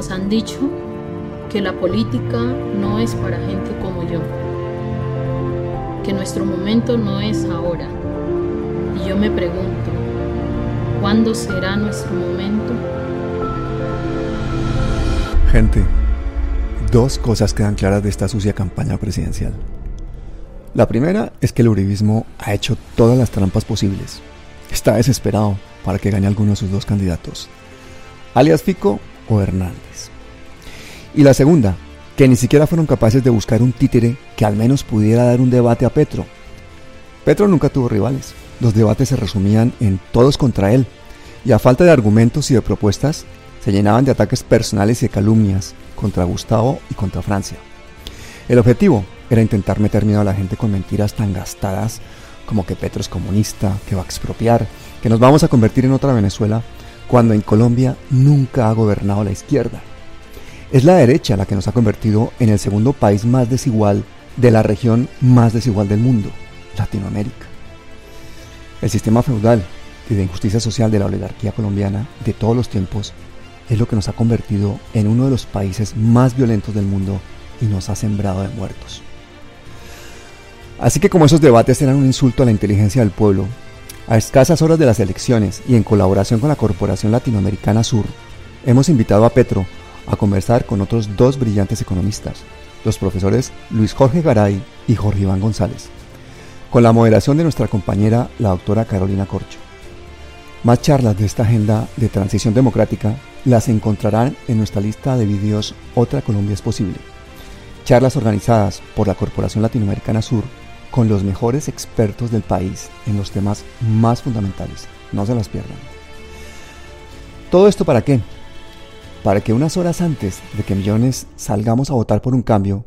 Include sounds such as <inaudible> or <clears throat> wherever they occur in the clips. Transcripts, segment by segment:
Nos han dicho que la política no es para gente como yo, que nuestro momento no es ahora. Y yo me pregunto, ¿cuándo será nuestro momento? Gente, dos cosas quedan claras de esta sucia campaña presidencial. La primera es que el uribismo ha hecho todas las trampas posibles. Está desesperado para que gane alguno de sus dos candidatos, alias Fico o Hernández. Y la segunda, que ni siquiera fueron capaces de buscar un títere que al menos pudiera dar un debate a Petro. Petro nunca tuvo rivales. Los debates se resumían en todos contra él, y a falta de argumentos y de propuestas, se llenaban de ataques personales y de calumnias contra Gustavo y contra Francia. El objetivo era intentar meter miedo a la gente con mentiras tan gastadas como que Petro es comunista, que va a expropiar, que nos vamos a convertir en otra Venezuela, cuando en Colombia nunca ha gobernado la izquierda. Es la derecha la que nos ha convertido en el segundo país más desigual de la región más desigual del mundo, Latinoamérica. El sistema feudal y de injusticia social de la oligarquía colombiana de todos los tiempos es lo que nos ha convertido en uno de los países más violentos del mundo y nos ha sembrado de muertos. Así que como esos debates eran un insulto a la inteligencia del pueblo, a escasas horas de las elecciones y en colaboración con la Corporación Latinoamericana Sur, hemos invitado a Petro a conversar con otros dos brillantes economistas, los profesores Luis Jorge Garay y Jorge Iván González, con la moderación de nuestra compañera la doctora Carolina Corcho. Más charlas de esta agenda de transición democrática las encontrarán en nuestra lista de vídeos Otra Colombia es posible. Charlas organizadas por la Corporación Latinoamericana Sur con los mejores expertos del país en los temas más fundamentales. No se las pierdan. ¿Todo esto para qué? Para que unas horas antes de que millones salgamos a votar por un cambio,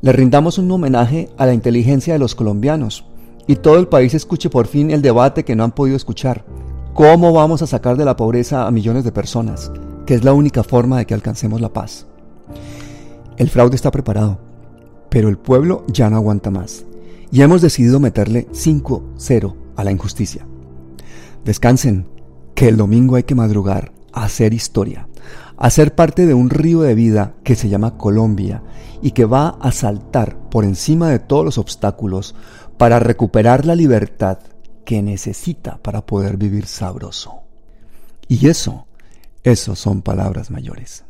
le rindamos un homenaje a la inteligencia de los colombianos y todo el país escuche por fin el debate que no han podido escuchar. ¿Cómo vamos a sacar de la pobreza a millones de personas? Que es la única forma de que alcancemos la paz. El fraude está preparado, pero el pueblo ya no aguanta más y hemos decidido meterle 5-0 a la injusticia. Descansen, que el domingo hay que madrugar a hacer historia, a ser parte de un río de vida que se llama Colombia y que va a saltar por encima de todos los obstáculos para recuperar la libertad que necesita para poder vivir sabroso. Y eso, eso son palabras mayores.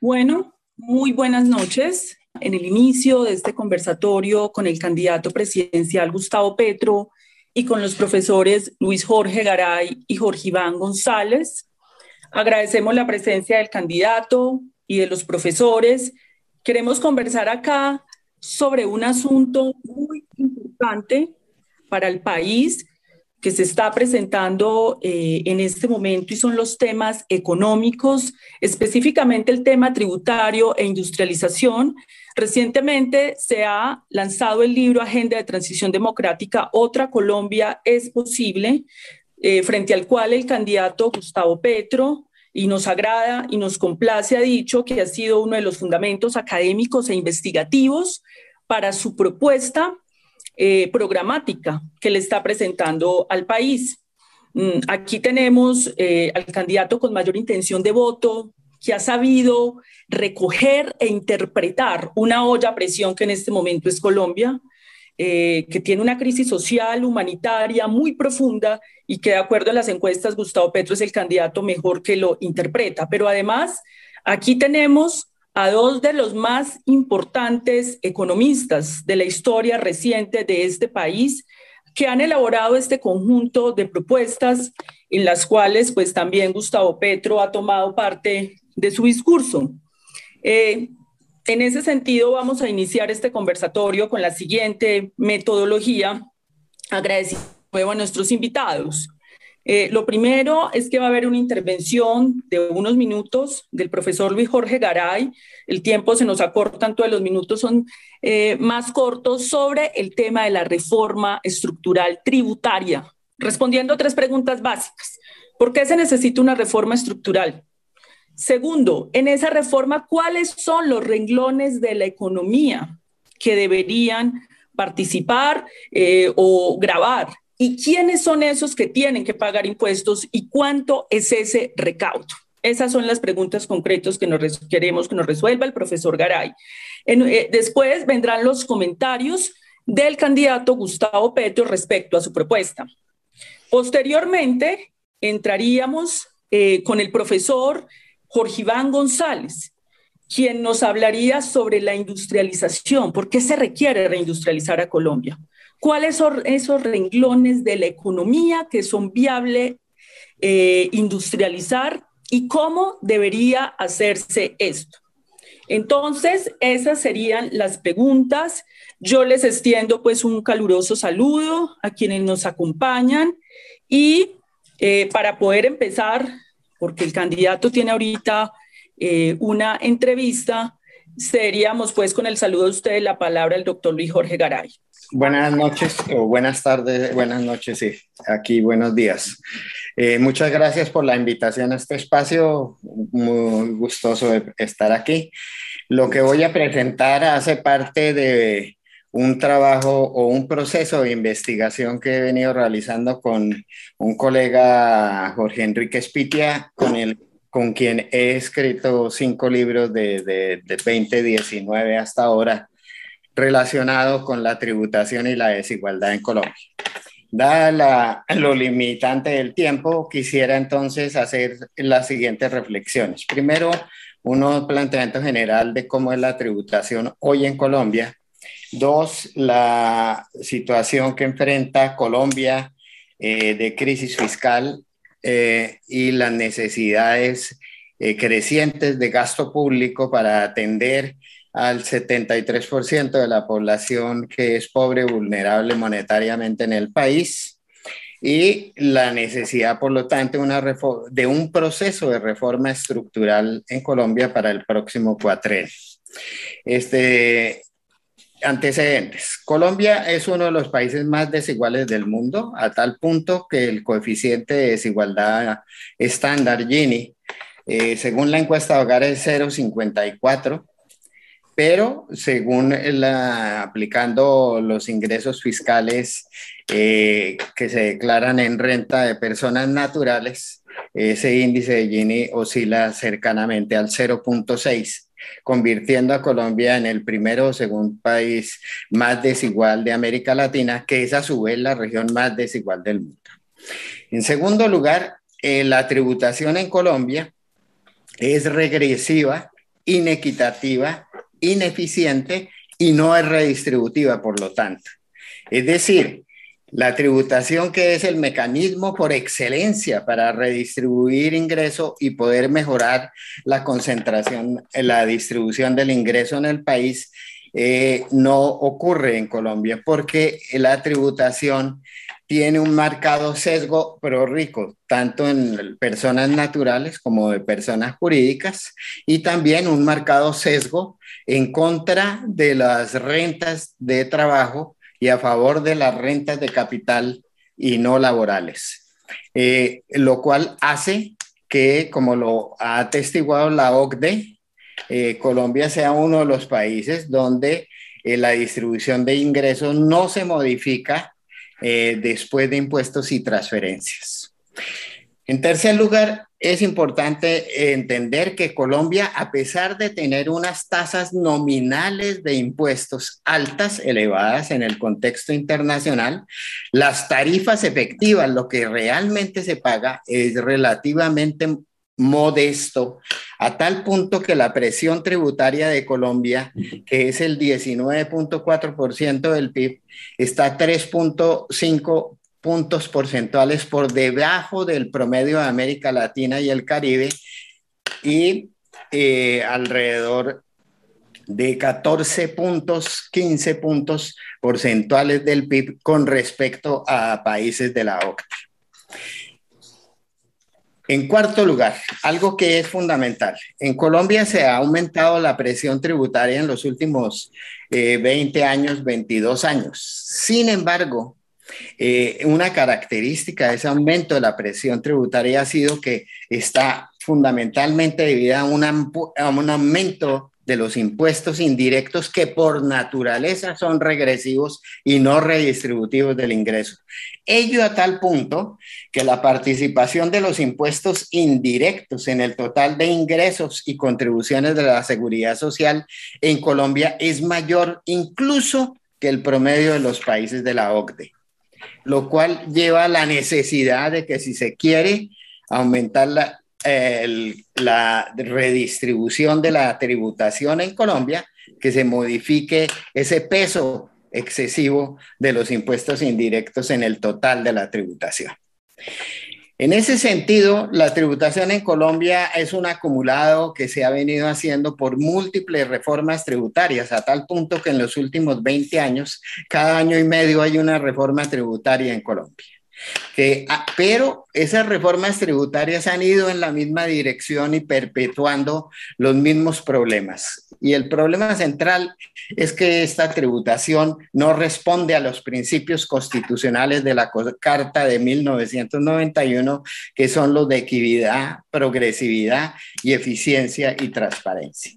Bueno, muy buenas noches. En el inicio de este conversatorio con el candidato presidencial Gustavo Petro y con los profesores Luis Jorge Garay y Jorge Iván González, agradecemos la presencia del candidato y de los profesores. Queremos conversar acá sobre un asunto muy importante para el país que se está presentando eh, en este momento y son los temas económicos, específicamente el tema tributario e industrialización. Recientemente se ha lanzado el libro Agenda de Transición Democrática, Otra Colombia es posible, eh, frente al cual el candidato Gustavo Petro, y nos agrada y nos complace, ha dicho que ha sido uno de los fundamentos académicos e investigativos para su propuesta eh, programática que le está presentando al país. Mm, aquí tenemos eh, al candidato con mayor intención de voto, que ha sabido recoger e interpretar una olla a presión que en este momento es Colombia, eh, que tiene una crisis social, humanitaria muy profunda y que de acuerdo a las encuestas Gustavo Petro es el candidato mejor que lo interpreta. Pero además, aquí tenemos a dos de los más importantes economistas de la historia reciente de este país que han elaborado este conjunto de propuestas en las cuales pues también Gustavo Petro ha tomado parte de su discurso. Eh, en ese sentido vamos a iniciar este conversatorio con la siguiente metodología, agradeciendo a nuestros invitados. Eh, lo primero es que va a haber una intervención de unos minutos del profesor Luis Jorge Garay. El tiempo se nos acorta, todos los minutos son eh, más cortos sobre el tema de la reforma estructural tributaria respondiendo a tres preguntas básicas. ¿Por qué se necesita una reforma estructural? Segundo, en esa reforma, ¿cuáles son los renglones de la economía que deberían participar eh, o grabar? ¿Y quiénes son esos que tienen que pagar impuestos y cuánto es ese recaudo? Esas son las preguntas concretas que nos queremos que nos resuelva el profesor Garay. Eh, después vendrán los comentarios del candidato Gustavo Petro respecto a su propuesta. Posteriormente, entraríamos eh, con el profesor Jorge Iván González, quien nos hablaría sobre la industrialización, por qué se requiere reindustrializar a Colombia, cuáles son esos renglones de la economía que son viables eh, industrializar y cómo debería hacerse esto. Entonces, esas serían las preguntas. Yo les extiendo pues un caluroso saludo a quienes nos acompañan y eh, para poder empezar porque el candidato tiene ahorita eh, una entrevista, seríamos pues con el saludo de usted la palabra el doctor Luis Jorge Garay. Buenas noches o buenas tardes, buenas noches, sí, aquí buenos días. Eh, muchas gracias por la invitación a este espacio, muy gustoso estar aquí. Lo que voy a presentar hace parte de un trabajo o un proceso de investigación que he venido realizando con un colega, Jorge Enrique Spitia, con, el, con quien he escrito cinco libros de, de, de 2019 hasta ahora relacionados con la tributación y la desigualdad en Colombia. Dada la, lo limitante del tiempo, quisiera entonces hacer las siguientes reflexiones. Primero, un planteamiento general de cómo es la tributación hoy en Colombia Dos, la situación que enfrenta Colombia eh, de crisis fiscal eh, y las necesidades eh, crecientes de gasto público para atender al 73% de la población que es pobre, vulnerable monetariamente en el país y la necesidad, por lo tanto, de un proceso de reforma estructural en Colombia para el próximo cuatrenio. Este, Antecedentes. Colombia es uno de los países más desiguales del mundo, a tal punto que el coeficiente de desigualdad estándar Gini, eh, según la encuesta de hogar, es 0,54, pero según la, aplicando los ingresos fiscales eh, que se declaran en renta de personas naturales, ese índice de Gini oscila cercanamente al 0.6 convirtiendo a Colombia en el primero o segundo país más desigual de América Latina, que es a su vez la región más desigual del mundo. En segundo lugar, eh, la tributación en Colombia es regresiva, inequitativa, ineficiente y no es redistributiva, por lo tanto. Es decir, la tributación que es el mecanismo por excelencia para redistribuir ingreso y poder mejorar la concentración, la distribución del ingreso en el país, eh, no ocurre en Colombia porque la tributación tiene un marcado sesgo pro rico, tanto en personas naturales como de personas jurídicas, y también un marcado sesgo en contra de las rentas de trabajo y a favor de las rentas de capital y no laborales, eh, lo cual hace que, como lo ha atestiguado la OCDE, eh, Colombia sea uno de los países donde eh, la distribución de ingresos no se modifica después de impuestos y transferencias. En tercer lugar, es importante entender que Colombia, a pesar de tener unas tasas nominales de impuestos altas, elevadas en el contexto internacional, las tarifas efectivas, lo que realmente se paga, es relativamente modesto, a tal punto que la presión tributaria de Colombia, que es el 19.4% del PIB, está 3.5 puntos porcentuales por debajo del promedio de América Latina y el Caribe y eh, alrededor de 14 puntos, 15 puntos porcentuales del PIB con respecto a países de la OCDE. En cuarto lugar, algo que es fundamental. En Colombia se ha aumentado la presión tributaria en los últimos 20 eh, años, 22 años. Sin embargo, Eh, una característica de ese aumento de la presión tributaria ha sido que está fundamentalmente debido a a un aumento de los impuestos indirectos que por naturaleza son regresivos y no redistributivos del ingreso. Ello a tal punto que la participación de los impuestos indirectos en el total de ingresos y contribuciones de la seguridad social en Colombia es mayor incluso que el promedio de los países de la OCDE, lo cual lleva a la necesidad de que si se quiere aumentar la la redistribución de la tributación en Colombia, que se modifique ese peso excesivo de los impuestos indirectos en el total de la tributación. En ese sentido, la tributación en Colombia es un acumulado que se ha venido haciendo por múltiples reformas tributarias, a tal punto que en los últimos 20 años, cada año y medio hay una reforma tributaria en Colombia. Ah, pero esas reformas tributarias han ido en la misma dirección y perpetuando los mismos problemas. Y el problema central es que esta tributación no responde a los principios constitucionales de la Carta de 1991, que son los de equidad, progresividad y eficiencia y transparencia.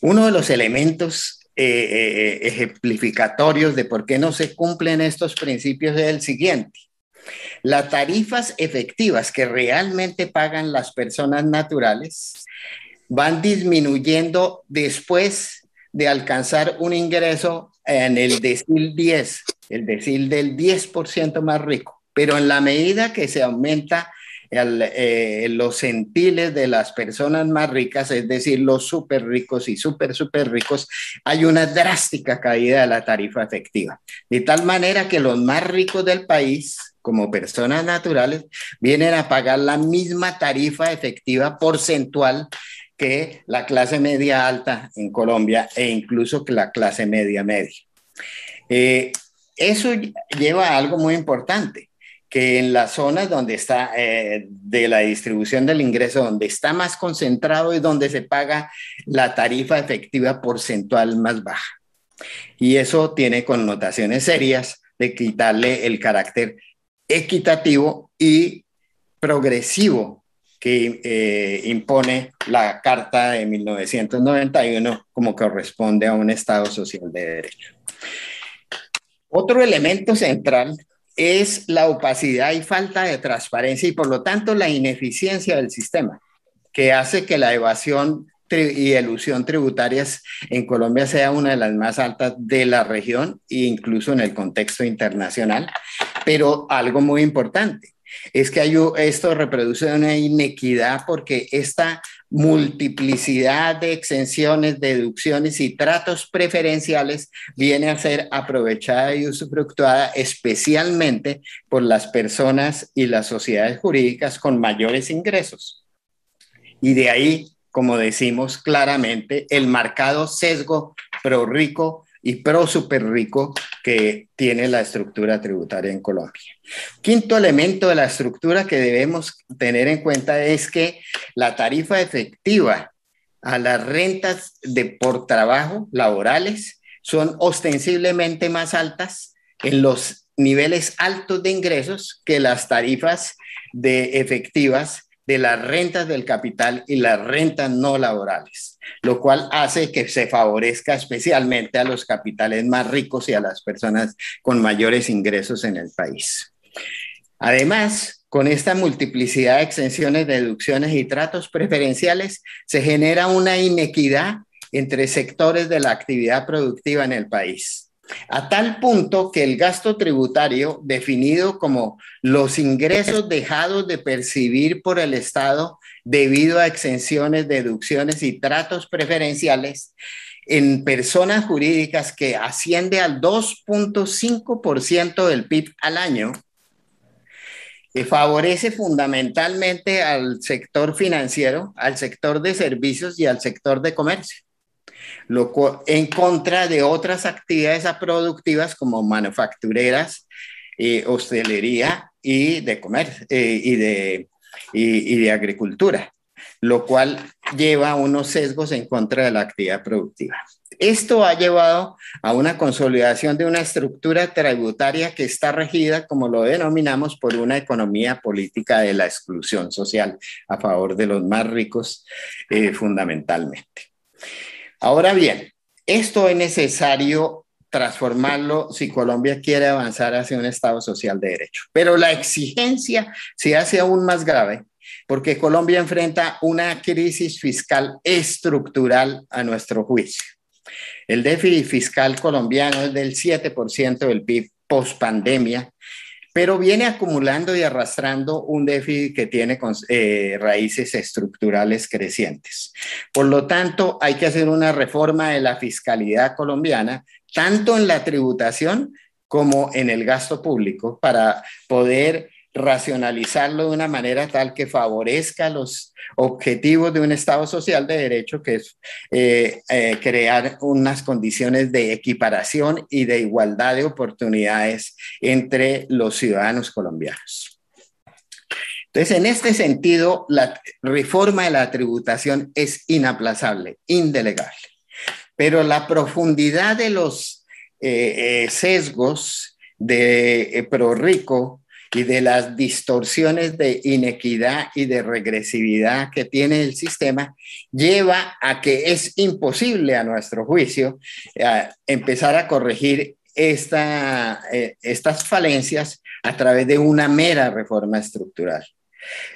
Uno de los elementos eh, eh, ejemplificatorios de por qué no se cumplen estos principios es el siguiente. Las tarifas efectivas que realmente pagan las personas naturales van disminuyendo después de alcanzar un ingreso en el decil 10, el decil del 10% más rico. Pero en la medida que se aumenta eh, los centiles de las personas más ricas, es decir, los súper ricos y súper, súper ricos, hay una drástica caída de la tarifa efectiva. De tal manera que los más ricos del país, como personas naturales, vienen a pagar la misma tarifa efectiva porcentual que la clase media alta en Colombia e incluso que la clase media media. Eh, eso lleva a algo muy importante que en las zonas donde está eh, de la distribución del ingreso, donde está más concentrado y donde se paga la tarifa efectiva porcentual más baja. Y eso tiene connotaciones serias de quitarle el carácter equitativo y progresivo que eh, impone la Carta de 1991 como corresponde a un Estado social de derecho. Otro elemento central es la opacidad y falta de transparencia y por lo tanto la ineficiencia del sistema, que hace que la evasión y elusión tributarias en Colombia sea una de las más altas de la región e incluso en el contexto internacional. Pero algo muy importante es que esto reproduce una inequidad porque esta multiplicidad de exenciones, deducciones y tratos preferenciales viene a ser aprovechada y usufructuada especialmente por las personas y las sociedades jurídicas con mayores ingresos. Y de ahí, como decimos claramente, el marcado sesgo pro rico y pro super rico que tiene la estructura tributaria en Colombia. Quinto elemento de la estructura que debemos tener en cuenta es que la tarifa efectiva a las rentas de por trabajo laborales son ostensiblemente más altas en los niveles altos de ingresos que las tarifas de efectivas de las rentas del capital y las rentas no laborales, lo cual hace que se favorezca especialmente a los capitales más ricos y a las personas con mayores ingresos en el país. Además, con esta multiplicidad de exenciones, deducciones y tratos preferenciales, se genera una inequidad entre sectores de la actividad productiva en el país a tal punto que el gasto tributario, definido como los ingresos dejados de percibir por el Estado debido a exenciones, deducciones y tratos preferenciales en personas jurídicas que asciende al 2.5% del PIB al año, que favorece fundamentalmente al sector financiero, al sector de servicios y al sector de comercio en contra de otras actividades productivas como manufactureras, hostelería y de comercio eh, y, de, y, de agricultura, lo cual lleva unos sesgos en contra de la actividad productiva. Esto ha llevado a una consolidación de una estructura tributaria que está regida, como lo denominamos, por una economía política de la exclusión social a favor de los más ricos eh, fundamentalmente. Ahora bien, esto es necesario transformarlo si Colombia quiere avanzar hacia un Estado social de derecho. Pero la exigencia se hace aún más grave porque Colombia enfrenta una crisis fiscal estructural a nuestro juicio. El déficit fiscal colombiano es del 7% del PIB post pandemia, pero viene acumulando y arrastrando un déficit que tiene eh, raíces estructurales crecientes. Por lo tanto, hay que hacer una reforma de la fiscalidad colombiana, tanto en la tributación como en el gasto público, para poder racionalizarlo de una manera tal que favorezca los objetivos de un Estado social de derecho, que es eh, eh, crear unas condiciones de equiparación y de igualdad de oportunidades entre los ciudadanos colombianos. Entonces, en este sentido, la reforma de la tributación es inaplazable, indelegable, pero la profundidad de los eh, sesgos de pro rico y de las distorsiones de inequidad y de regresividad que tiene el sistema, lleva a que es imposible, a nuestro juicio, eh, empezar a corregir eh, estas falencias a través de una mera reforma estructural.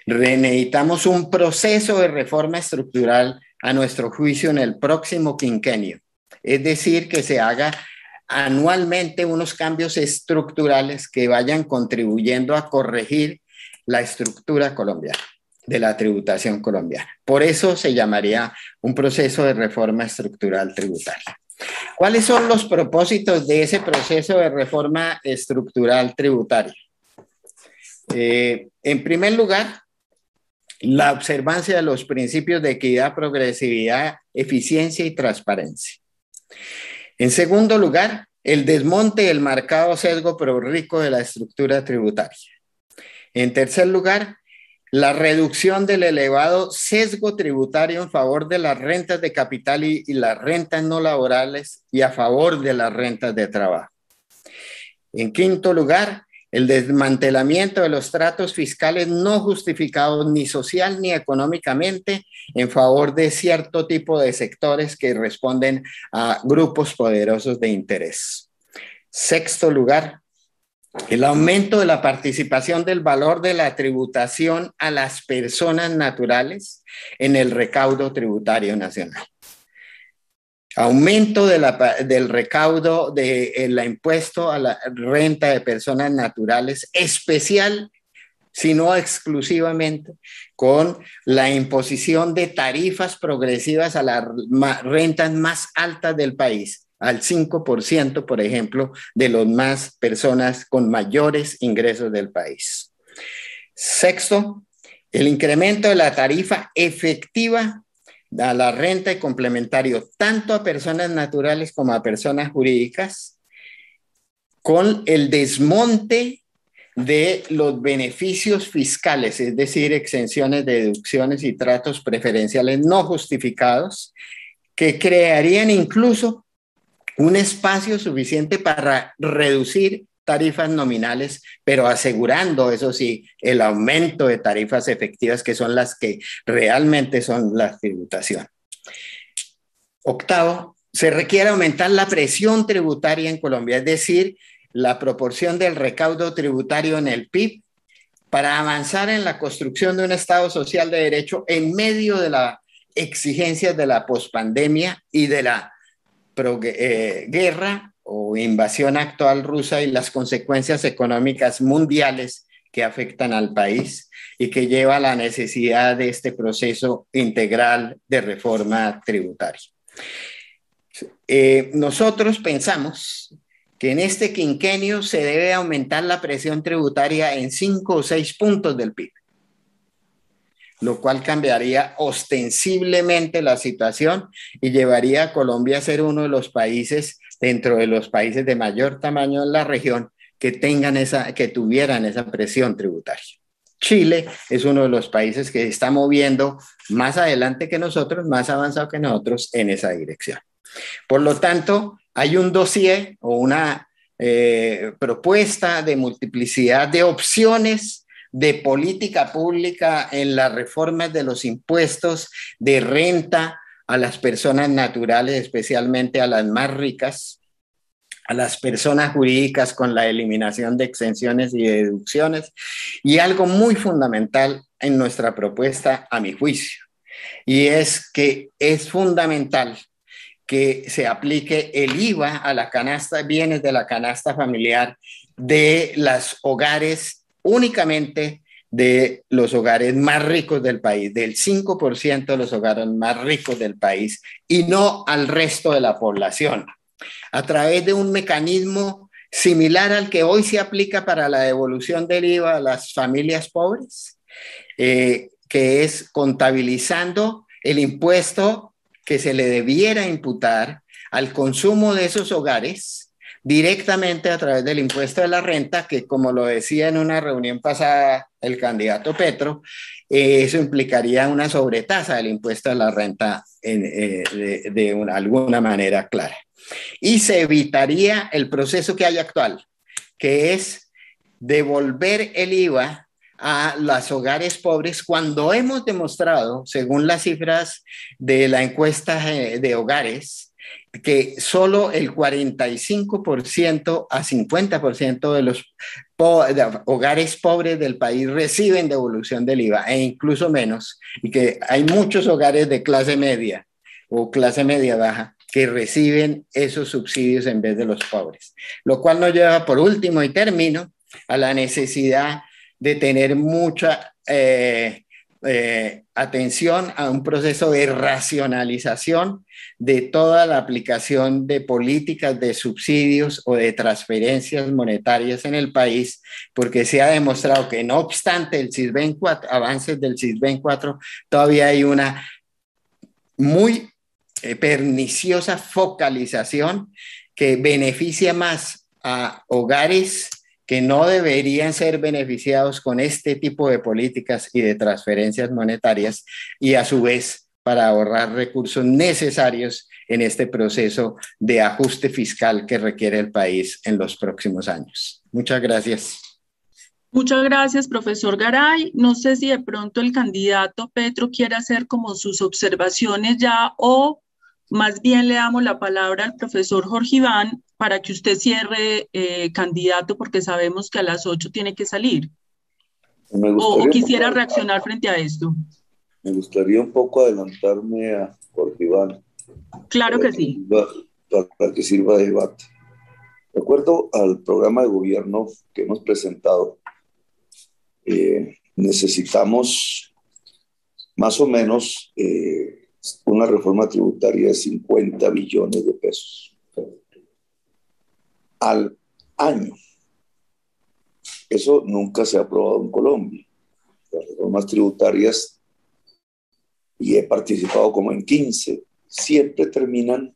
Necesitamos un proceso de reforma estructural a nuestro juicio en el próximo quinquenio, es decir, que se haga anualmente unos cambios estructurales que vayan contribuyendo a corregir la estructura colombiana de la tributación colombiana. Por eso se llamaría un proceso de reforma estructural tributaria. ¿Cuáles son los propósitos de ese proceso de reforma estructural tributaria? Eh, en primer lugar, la observancia de los principios de equidad, progresividad, eficiencia y transparencia. En segundo lugar, el desmonte del marcado sesgo pero rico de la estructura tributaria. En tercer lugar, la reducción del elevado sesgo tributario en favor de las rentas de capital y, las rentas no laborales y a favor de las rentas de trabajo. En quinto lugar, el desmantelamiento de los tratos fiscales no justificados ni social ni económicamente en favor de cierto tipo de sectores que responden a grupos poderosos de interés. Sexto lugar, el aumento de la participación del valor de la tributación a las personas naturales en el recaudo tributario nacional aumento del recaudo del de impuesto a la renta de personas naturales, especial, si no exclusivamente, con la imposición de tarifas progresivas a las rentas más altas del país, al 5%, por ejemplo, de las más personas con mayores ingresos del país. Sexto, el incremento de la tarifa efectiva a la renta y complementario tanto a personas naturales como a personas jurídicas, con el desmonte de los beneficios fiscales, es decir, exenciones, deducciones y tratos preferenciales no justificados, que crearían incluso un espacio suficiente para reducir tarifas nominales, pero asegurando, eso sí, el aumento de tarifas efectivas que son las que realmente son la tributación. Octavo, se requiere aumentar la presión tributaria en Colombia, es decir, la proporción del recaudo tributario en el PIB para avanzar en la construcción de un Estado social de derecho en medio de las exigencias de la pospandemia y de la eh, guerra o invasión actual rusa y las consecuencias económicas mundiales que afectan al país y que lleva a la necesidad de este proceso integral de reforma tributaria. Eh, nosotros pensamos que en este quinquenio se debe aumentar la presión tributaria en cinco o seis puntos del PIB, lo cual cambiaría ostensiblemente la situación y llevaría a Colombia a ser uno de los países dentro de los países de mayor tamaño en la región que tengan esa, que tuvieran esa presión tributaria. Chile es uno de los países que está moviendo más adelante que nosotros, más avanzado que nosotros en esa dirección. Por lo tanto, hay un dossier o una eh, propuesta de multiplicidad de opciones de política pública en las reformas de los impuestos de renta a las personas naturales, especialmente a las más ricas, a las personas jurídicas con la eliminación de exenciones y deducciones, y algo muy fundamental en nuestra propuesta, a mi juicio, y es que es fundamental que se aplique el IVA a la canasta, bienes de la canasta familiar de los hogares únicamente de los hogares más ricos del país, del 5% de los hogares más ricos del país y no al resto de la población, a través de un mecanismo similar al que hoy se aplica para la devolución del IVA a las familias pobres, eh, que es contabilizando el impuesto que se le debiera imputar al consumo de esos hogares directamente a través del impuesto de la renta, que como lo decía en una reunión pasada el candidato Petro, eh, eso implicaría una sobretasa del impuesto de la renta eh, de, alguna manera clara. Y se evitaría el proceso que hay actual, que es devolver el IVA a los hogares pobres cuando hemos demostrado, según las cifras de la encuesta eh, de hogares, que solo el 45% a 50% de los hogares pobres del país reciben devolución del IVA e incluso menos, y que hay muchos hogares de clase media o clase media baja que reciben esos subsidios en vez de los pobres, lo cual nos lleva por último y término a la necesidad de tener mucha eh, eh, atención a un proceso de racionalización de toda la aplicación de políticas de subsidios o de transferencias monetarias en el país, porque se ha demostrado que no obstante el CISBEN 4, avances del CISBEN 4, todavía hay una muy eh, perniciosa focalización que beneficia más a hogares que no deberían ser beneficiados con este tipo de políticas y de transferencias monetarias y a su vez para ahorrar recursos necesarios en este proceso de ajuste fiscal que requiere el país en los próximos años. Muchas gracias. Muchas gracias, profesor Garay. No sé si de pronto el candidato Petro quiere hacer como sus observaciones ya o más bien le damos la palabra al profesor Jorge Iván para que usted cierre, eh, candidato, porque sabemos que a las 8 tiene que salir. O, quisiera reaccionar frente a esto. Me gustaría un poco adelantarme a Jorge Iván. Claro que sí. para que sirva de debate. De acuerdo al programa de gobierno que hemos presentado, eh, necesitamos más o menos eh, una reforma tributaria de 50 billones de pesos al año. Eso nunca se ha aprobado en Colombia. Las reformas tributarias, y he participado como en 15, siempre terminan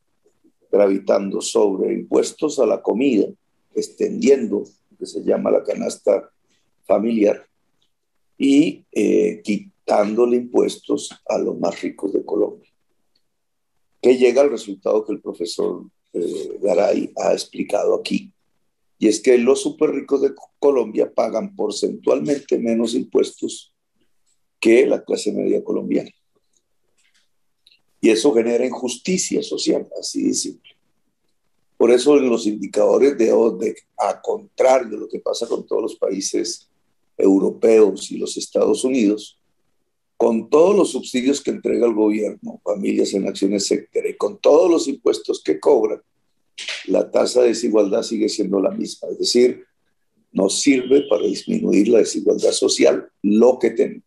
gravitando sobre impuestos a la comida, extendiendo lo que se llama la canasta familiar y eh, dándole impuestos a los más ricos de Colombia. Que llega al resultado que el profesor eh, Garay ha explicado aquí. Y es que los súper ricos de Colombia pagan porcentualmente menos impuestos que la clase media colombiana. Y eso genera injusticia social, así de simple. Por eso en los indicadores de ODEC, a contrario de lo que pasa con todos los países europeos y los Estados Unidos, con todos los subsidios que entrega el gobierno, familias en acciones, etcétera, y con todos los impuestos que cobran, la tasa de desigualdad sigue siendo la misma. Es decir, no sirve para disminuir la desigualdad social lo que tenemos.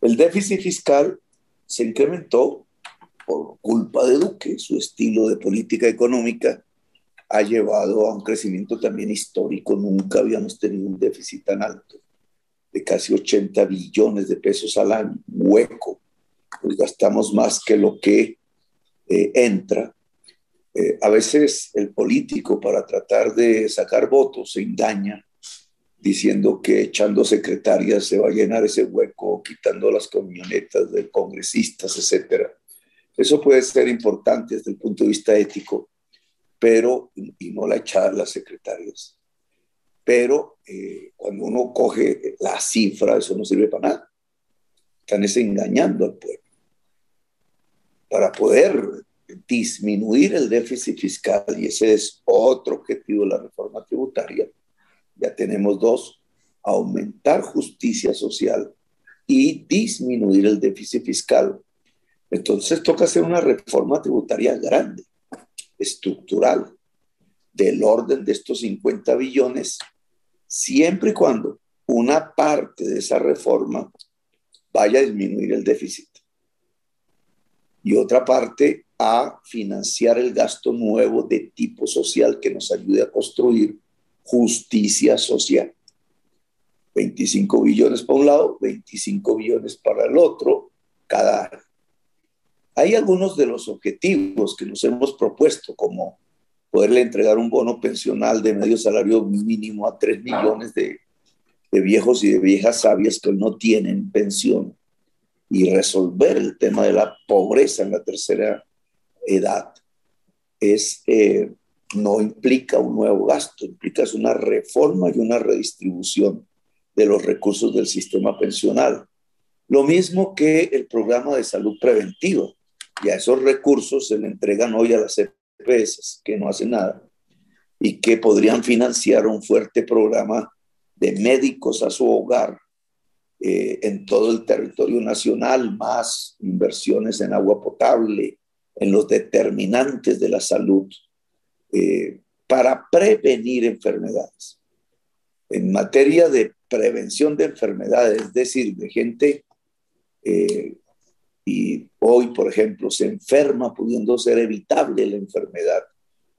El déficit fiscal se incrementó por culpa de Duque, su estilo de política económica ha llevado a un crecimiento también histórico. Nunca habíamos tenido un déficit tan alto de casi 80 billones de pesos al año, hueco, pues gastamos más que lo que eh, entra. Eh, a veces el político para tratar de sacar votos se engaña diciendo que echando secretarias se va a llenar ese hueco, quitando las camionetas de congresistas, etc. Eso puede ser importante desde el punto de vista ético, pero, y no la echada las secretarias. Pero eh, cuando uno coge la cifra, eso no sirve para nada. Están engañando al pueblo. Para poder disminuir el déficit fiscal, y ese es otro objetivo de la reforma tributaria, ya tenemos dos, aumentar justicia social y disminuir el déficit fiscal. Entonces toca hacer una reforma tributaria grande, estructural, del orden de estos 50 billones, siempre y cuando una parte de esa reforma vaya a disminuir el déficit y otra parte a financiar el gasto nuevo de tipo social que nos ayude a construir justicia social. 25 billones para un lado, 25 billones para el otro cada año. Hay algunos de los objetivos que nos hemos propuesto, como poderle entregar un bono pensional de medio salario mínimo a 3 millones de, de viejos y de viejas sabias que no tienen pensión y resolver el tema de la pobreza en la tercera edad es, eh, no implica un nuevo gasto, implica una reforma y una redistribución de los recursos del sistema pensional. Lo mismo que el programa de salud preventiva. Y a esos recursos se le entregan hoy a las EPS, que no hacen nada, y que podrían financiar un fuerte programa de médicos a su hogar eh, en todo el territorio nacional, más inversiones en agua potable, en los determinantes de la salud, eh, para prevenir enfermedades. En materia de prevención de enfermedades, es decir, de gente, eh, y hoy, por ejemplo, se enferma pudiendo ser evitable la enfermedad,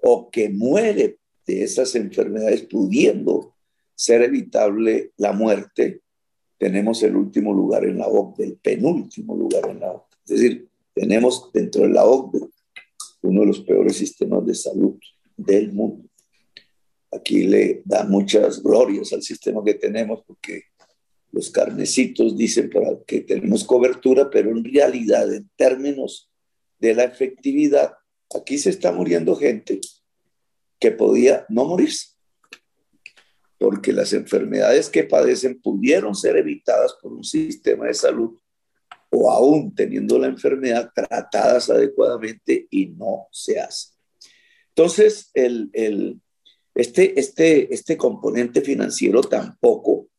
o que muere de esas enfermedades pudiendo ser evitable la muerte, tenemos el último lugar en la OCDE, el penúltimo lugar en la OCDE. Es decir, tenemos dentro de la OCDE uno de los peores sistemas de salud del mundo. Aquí le da muchas glorias al sistema que tenemos porque los carnecitos dicen que tenemos cobertura, pero en realidad en términos de la efectividad, aquí se está muriendo gente que podía no morirse porque las enfermedades que padecen pudieron ser evitadas por un sistema de salud o aún teniendo la enfermedad tratadas adecuadamente y no se hace. Entonces, el, este, este, este componente financiero tampoco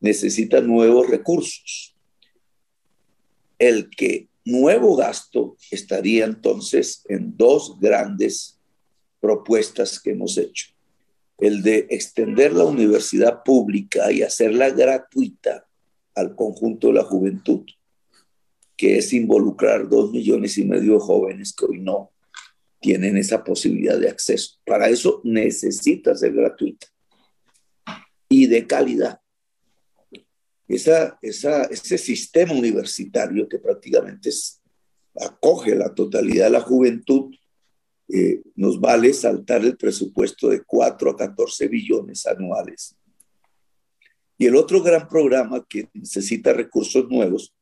necesita nuevos recursos. El que nuevo gasto estaría entonces en dos grandes propuestas que hemos hecho el de extender la universidad pública y hacerla gratuita al conjunto de la juventud, que es involucrar dos millones y medio de jóvenes que hoy no tienen esa posibilidad de acceso. Para eso necesita ser gratuita y de calidad. Esa, ese sistema universitario que prácticamente acoge la totalidad de la juventud eh, nos vale saltar el presupuesto de 4 a 14 billones anuales. Y el otro gran programa que necesita recursos nuevos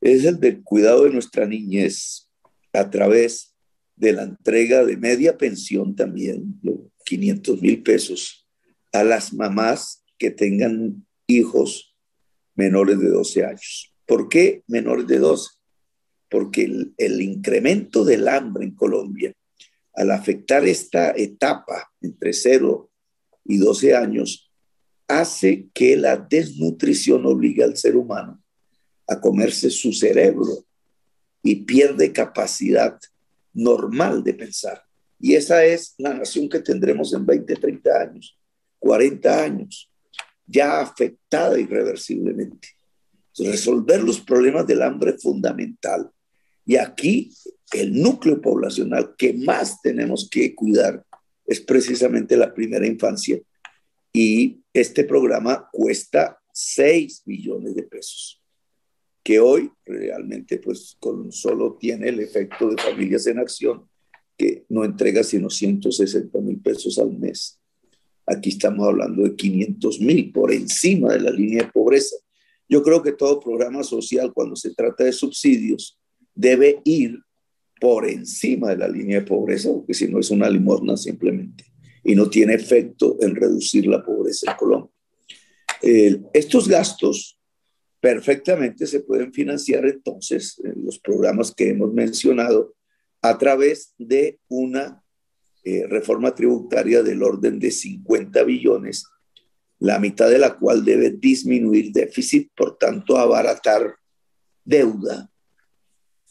es el del cuidado de nuestra niñez a través de la entrega de media pensión también, 500 mil pesos, a las mamás que tengan hijos menores de 12 años. ¿Por qué menores de 12? Porque el, incremento del hambre en Colombia al afectar esta etapa entre 0 y 12 años, hace que la desnutrición obligue al ser humano a comerse su cerebro y pierde capacidad normal de pensar. Y esa es la nación que tendremos en 20, 30 años, 40 años, ya afectada irreversiblemente. Resolver los problemas del hambre es fundamental. Y aquí el núcleo poblacional que más tenemos que cuidar es precisamente la primera infancia. Y este programa cuesta 6 billones de pesos, que hoy realmente pues con solo tiene el efecto de Familias en Acción, que no entrega sino 160 mil pesos al mes. Aquí estamos hablando de 500 mil por encima de la línea de pobreza. Yo creo que todo programa social, cuando se trata de subsidios, debe ir por encima de la línea de pobreza, porque si no es una limosna simplemente, y no tiene efecto en reducir la pobreza en Colombia. estos gastos perfectamente se pueden financiar entonces en los programas que hemos mencionado a través de una eh, reforma tributaria del orden de 50 billones, la mitad de la cual debe disminuir déficit, por tanto abaratar deuda,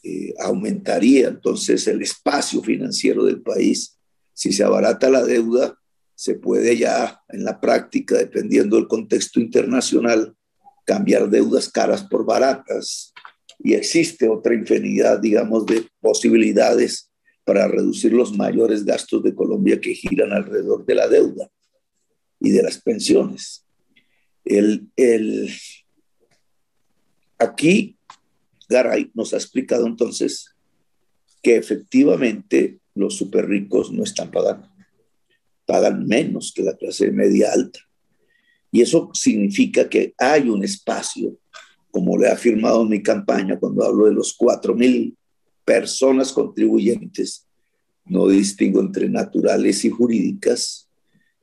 eh, aumentaría entonces el espacio financiero del país. Si se abarata la deuda, se puede ya en la práctica, dependiendo del contexto internacional, cambiar deudas caras por baratas. Y existe otra infinidad, digamos, de posibilidades para reducir los mayores gastos de Colombia que giran alrededor de la deuda y de las pensiones. El, el, aquí Garay nos ha explicado entonces que efectivamente los super ricos no están pagando, pagan menos que la clase media alta. Y eso significa que hay un espacio, como le ha afirmado en mi campaña cuando hablo de los 4.000 personas contribuyentes, no distingo entre naturales y jurídicas,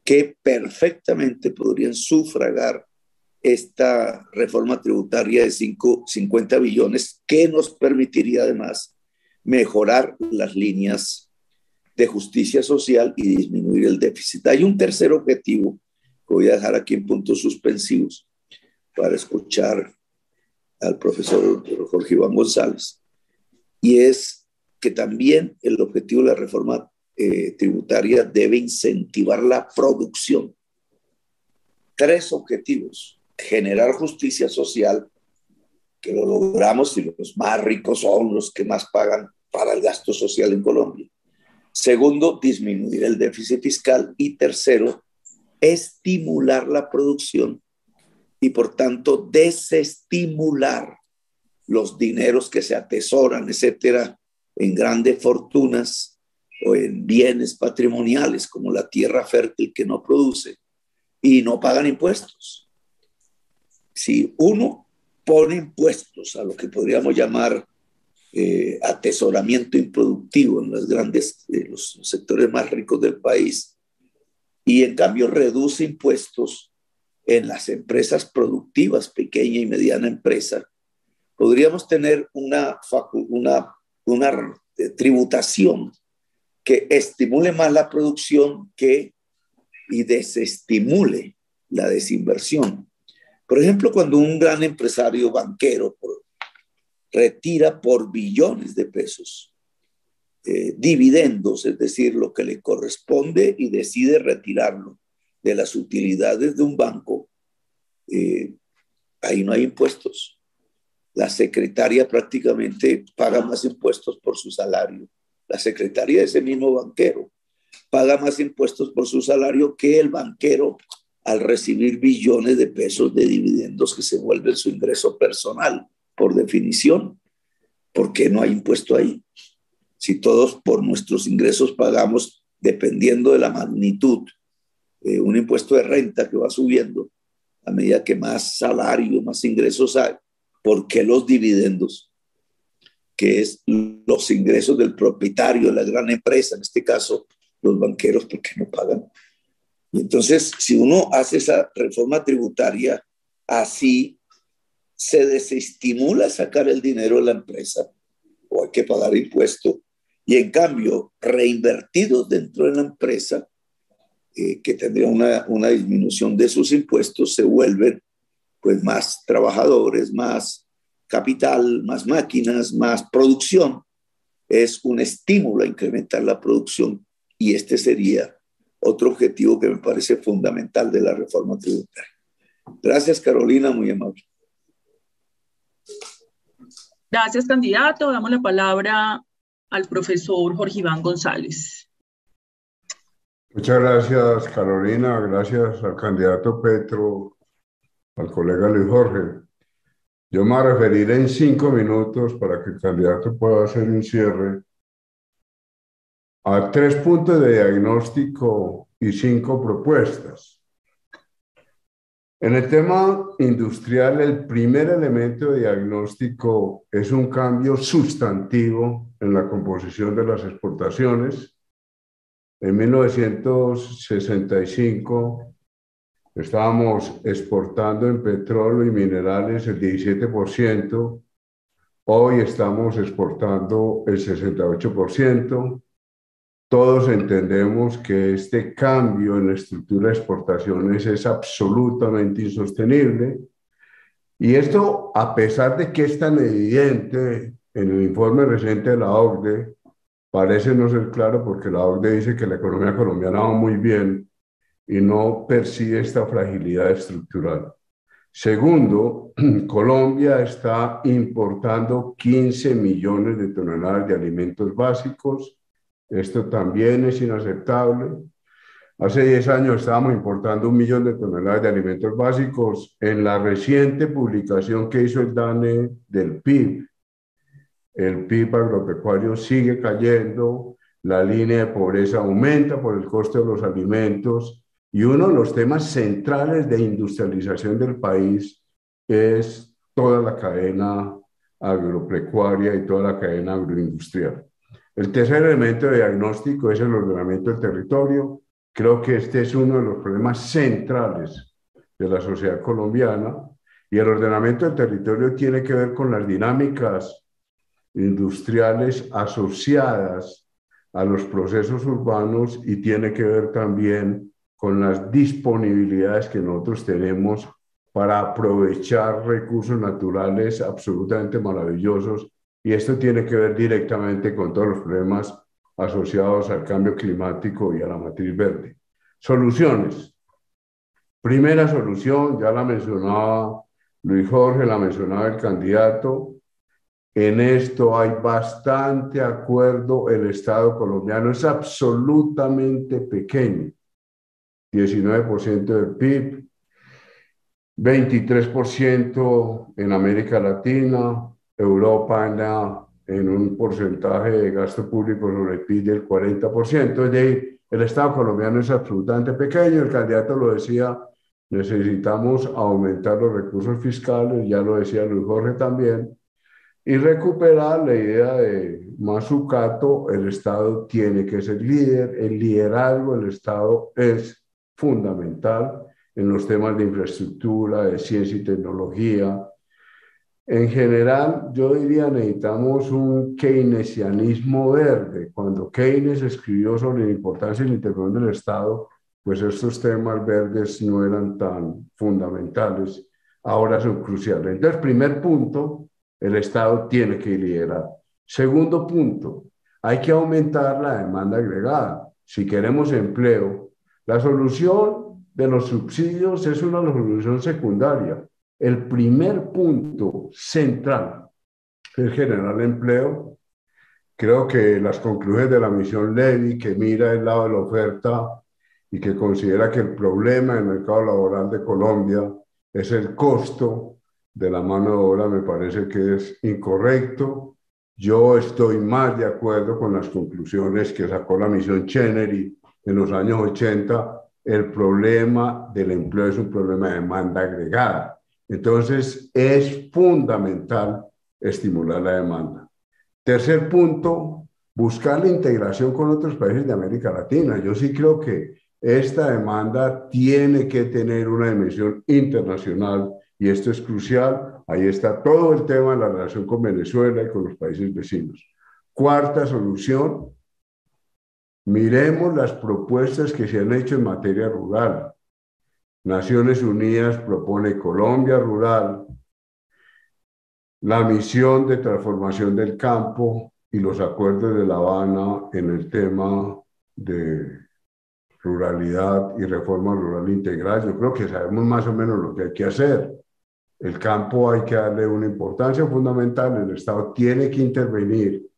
que perfectamente podrían sufragar esta reforma tributaria de 5, 50 billones que nos permitiría además mejorar las líneas de justicia social y disminuir el déficit. Hay un tercer objetivo que voy a dejar aquí en puntos suspensivos para escuchar al profesor Jorge Iván González, y es que también el objetivo de la reforma eh, tributaria debe incentivar la producción. Tres objetivos generar justicia social, que lo logramos y los más ricos son los que más pagan para el gasto social en Colombia. Segundo, disminuir el déficit fiscal. Y tercero, estimular la producción y por tanto desestimular los dineros que se atesoran, etcétera, en grandes fortunas o en bienes patrimoniales como la tierra fértil que no produce y no pagan impuestos. Si uno pone impuestos a lo que podríamos llamar eh, atesoramiento improductivo en los grandes, eh, los sectores más ricos del país, y en cambio reduce impuestos en las empresas productivas, pequeña y mediana empresa, podríamos tener una, una, una eh, tributación que estimule más la producción que y desestimule la desinversión. Por ejemplo, cuando un gran empresario banquero retira por billones de pesos eh, dividendos, es decir, lo que le corresponde y decide retirarlo de las utilidades de un banco, eh, ahí no hay impuestos. La secretaria prácticamente paga más impuestos por su salario. La secretaria de ese mismo banquero paga más impuestos por su salario que el banquero al recibir billones de pesos de dividendos que se vuelven su ingreso personal, por definición. ¿Por qué no hay impuesto ahí? Si todos por nuestros ingresos pagamos, dependiendo de la magnitud, eh, un impuesto de renta que va subiendo a medida que más salario, más ingresos hay, ¿por qué los dividendos? Que es los ingresos del propietario de la gran empresa, en este caso los banqueros, ¿por qué no pagan? Y entonces, si uno hace esa reforma tributaria así, se desestimula sacar el dinero de la empresa o hay que pagar impuesto. Y en cambio, reinvertidos dentro de la empresa, eh, que tendría una, una disminución de sus impuestos, se vuelven pues más trabajadores, más capital, más máquinas, más producción. Es un estímulo a incrementar la producción y este sería otro objetivo que me parece fundamental de la reforma tributaria. Gracias, Carolina, muy amable. Gracias, candidato. Damos la palabra al profesor Jorge Iván González. Muchas gracias, Carolina. Gracias al candidato Petro, al colega Luis Jorge. Yo me referiré en cinco minutos para que el candidato pueda hacer un cierre a tres puntos de diagnóstico y cinco propuestas. En el tema industrial, el primer elemento de diagnóstico es un cambio sustantivo en la composición de las exportaciones. En 1965 estábamos exportando en petróleo y minerales el 17%, hoy estamos exportando el 68%, todos entendemos que este cambio en la estructura de exportaciones es absolutamente insostenible. Y esto, a pesar de que es tan evidente en el informe reciente de la OCDE, parece no ser claro porque la OCDE dice que la economía colombiana va muy bien y no percibe esta fragilidad estructural. Segundo, <clears throat> Colombia está importando 15 millones de toneladas de alimentos básicos esto también es inaceptable. Hace 10 años estábamos importando un millón de toneladas de alimentos básicos. En la reciente publicación que hizo el DANE del PIB, el PIB agropecuario sigue cayendo, la línea de pobreza aumenta por el coste de los alimentos y uno de los temas centrales de industrialización del país es toda la cadena agropecuaria y toda la cadena agroindustrial. El tercer elemento de diagnóstico es el ordenamiento del territorio. Creo que este es uno de los problemas centrales de la sociedad colombiana y el ordenamiento del territorio tiene que ver con las dinámicas industriales asociadas a los procesos urbanos y tiene que ver también con las disponibilidades que nosotros tenemos para aprovechar recursos naturales absolutamente maravillosos y esto tiene que ver directamente con todos los problemas asociados al cambio climático y a la matriz verde. Soluciones. Primera solución, ya la mencionaba Luis Jorge, la mencionaba el candidato. En esto hay bastante acuerdo. El Estado colombiano es absolutamente pequeño. 19% del PIB, 23% en América Latina, Europa anda en un porcentaje de gasto público sobre el PIB del 40%. Es el Estado colombiano es absolutamente pequeño. El candidato lo decía, necesitamos aumentar los recursos fiscales, ya lo decía Luis Jorge también, y recuperar la idea de Mazucato, el Estado tiene que ser líder, el liderazgo del Estado es fundamental en los temas de infraestructura, de ciencia y tecnología, en general, yo diría necesitamos un keynesianismo verde. Cuando Keynes escribió sobre la importancia de la intervención del Estado, pues estos temas verdes no eran tan fundamentales, ahora son cruciales. Entonces, primer punto, el Estado tiene que liderar. Segundo punto, hay que aumentar la demanda agregada. Si queremos empleo, la solución de los subsidios es una solución secundaria el primer punto central es generar empleo. Creo que las conclusiones de la misión Levy, que mira el lado de la oferta y que considera que el problema del mercado laboral de Colombia es el costo de la mano de obra, me parece que es incorrecto. Yo estoy más de acuerdo con las conclusiones que sacó la misión Chenery en los años 80. El problema del empleo es un problema de demanda agregada entonces, es fundamental estimular la demanda. Tercer punto, buscar la integración con otros países de América Latina. Yo sí creo que esta demanda tiene que tener una dimensión internacional y esto es crucial. Ahí está todo el tema de la relación con Venezuela y con los países vecinos. Cuarta solución, miremos las propuestas que se han hecho en materia rural. Naciones Unidas propone Colombia Rural, la misión de transformación del campo y los acuerdos de La Habana en el tema de ruralidad y reforma rural integral. Yo creo que sabemos más o menos lo que hay que hacer. El campo hay que darle una importancia fundamental. El Estado tiene que intervenir